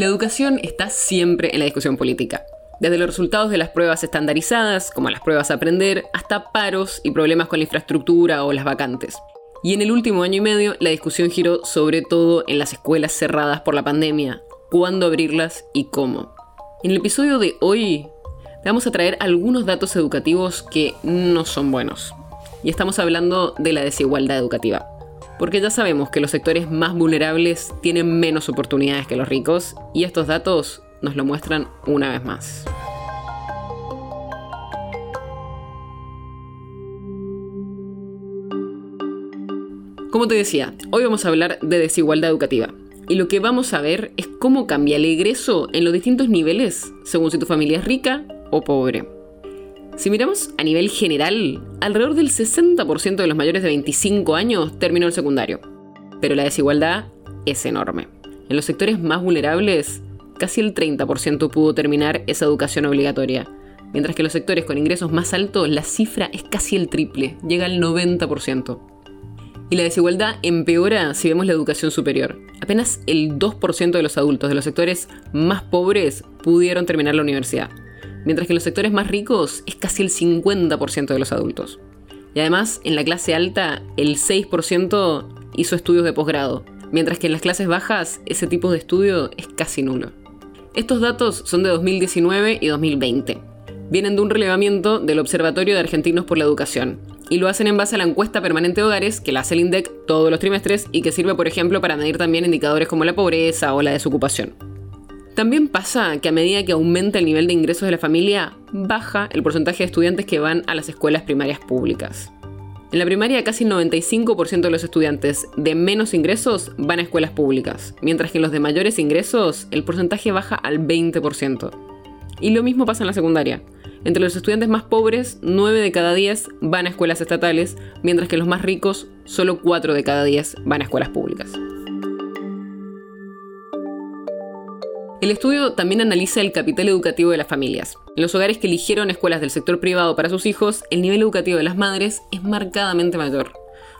La educación está siempre en la discusión política. Desde los resultados de las pruebas estandarizadas, como las pruebas a aprender, hasta paros y problemas con la infraestructura o las vacantes. Y en el último año y medio, la discusión giró sobre todo en las escuelas cerradas por la pandemia, cuándo abrirlas y cómo. En el episodio de hoy, vamos a traer algunos datos educativos que no son buenos. Y estamos hablando de la desigualdad educativa. Porque ya sabemos que los sectores más vulnerables tienen menos oportunidades que los ricos, y estos datos nos lo muestran una vez más. Como te decía, hoy vamos a hablar de desigualdad educativa. Y lo que vamos a ver es cómo cambia el egreso en los distintos niveles, según si tu familia es rica o pobre. Si miramos a nivel general, alrededor del 60% de los mayores de 25 años terminó el secundario. Pero la desigualdad es enorme. En los sectores más vulnerables, casi el 30% pudo terminar esa educación obligatoria, mientras que en los sectores con ingresos más altos la cifra es casi el triple, llega al 90%. Y la desigualdad empeora si vemos la educación superior. Apenas el 2% de los adultos de los sectores más pobres pudieron terminar la universidad, mientras que en los sectores más ricos es casi el 50% de los adultos. Y además, en la clase alta, el 6% hizo estudios de posgrado, mientras que en las clases bajas ese tipo de estudio es casi nulo. Estos datos son de 2019 y 2020. Vienen de un relevamiento del Observatorio de Argentinos por la Educación, y lo hacen en base a la encuesta permanente de hogares que la hace el INDEC todos los trimestres y que sirve, por ejemplo, para medir también indicadores como la pobreza o la desocupación. También pasa que a medida que aumenta el nivel de ingresos de la familia, baja el porcentaje de estudiantes que van a las escuelas primarias públicas. En la primaria casi el 95% de los estudiantes de menos ingresos van a escuelas públicas, mientras que en los de mayores ingresos el porcentaje baja al 20%. Y lo mismo pasa en la secundaria. Entre los estudiantes más pobres, 9 de cada 10 van a escuelas estatales, mientras que los más ricos, solo 4 de cada 10 van a escuelas públicas. El estudio también analiza el capital educativo de las familias. En los hogares que eligieron escuelas del sector privado para sus hijos, el nivel educativo de las madres es marcadamente mayor.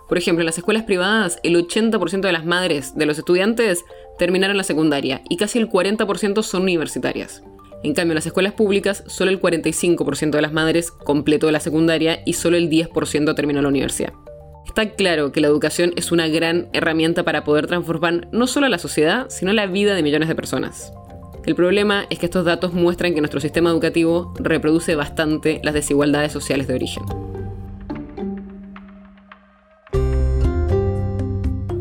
Por ejemplo, en las escuelas privadas, el 80% de las madres de los estudiantes terminaron la secundaria y casi el 40% son universitarias. En cambio, en las escuelas públicas, solo el 45% de las madres completó la secundaria y solo el 10% terminó la universidad. Está claro que la educación es una gran herramienta para poder transformar no solo la sociedad, sino la vida de millones de personas. El problema es que estos datos muestran que nuestro sistema educativo reproduce bastante las desigualdades sociales de origen.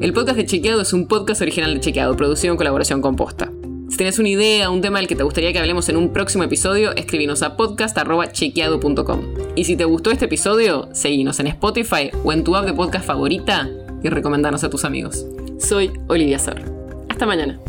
El podcast de Chequeado es un podcast original de Chequeado, producido en colaboración con Posta. Si tienes una idea, un tema del que te gustaría que hablemos en un próximo episodio, escríbenos a podcast.chequeado.com. Y si te gustó este episodio, seguinos en Spotify o en tu app de podcast favorita y recomendanos a tus amigos. Soy Olivia Sor. Hasta mañana.